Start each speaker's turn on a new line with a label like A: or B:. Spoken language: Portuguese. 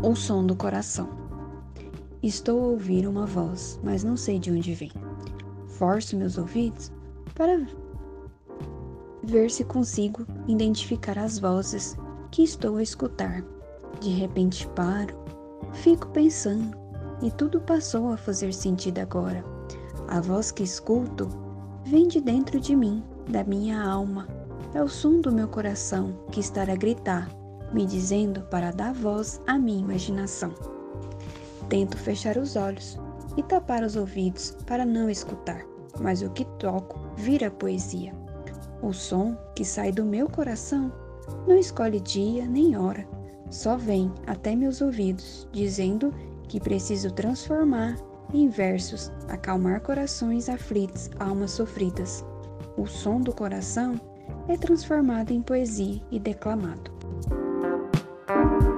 A: O som do coração. Estou a ouvir uma voz, mas não sei de onde vem. Forço meus ouvidos para ver se consigo identificar as vozes que estou a escutar. De repente paro, fico pensando e tudo passou a fazer sentido agora. A voz que escuto vem de dentro de mim, da minha alma. É o som do meu coração que está a gritar me dizendo para dar voz à minha imaginação. Tento fechar os olhos e tapar os ouvidos para não escutar, mas o que toco vira poesia. O som que sai do meu coração não escolhe dia nem hora, só vem até meus ouvidos, dizendo que preciso transformar em versos, acalmar corações aflitos, almas sofridas. O som do coração é transformado em poesia e declamado. thank you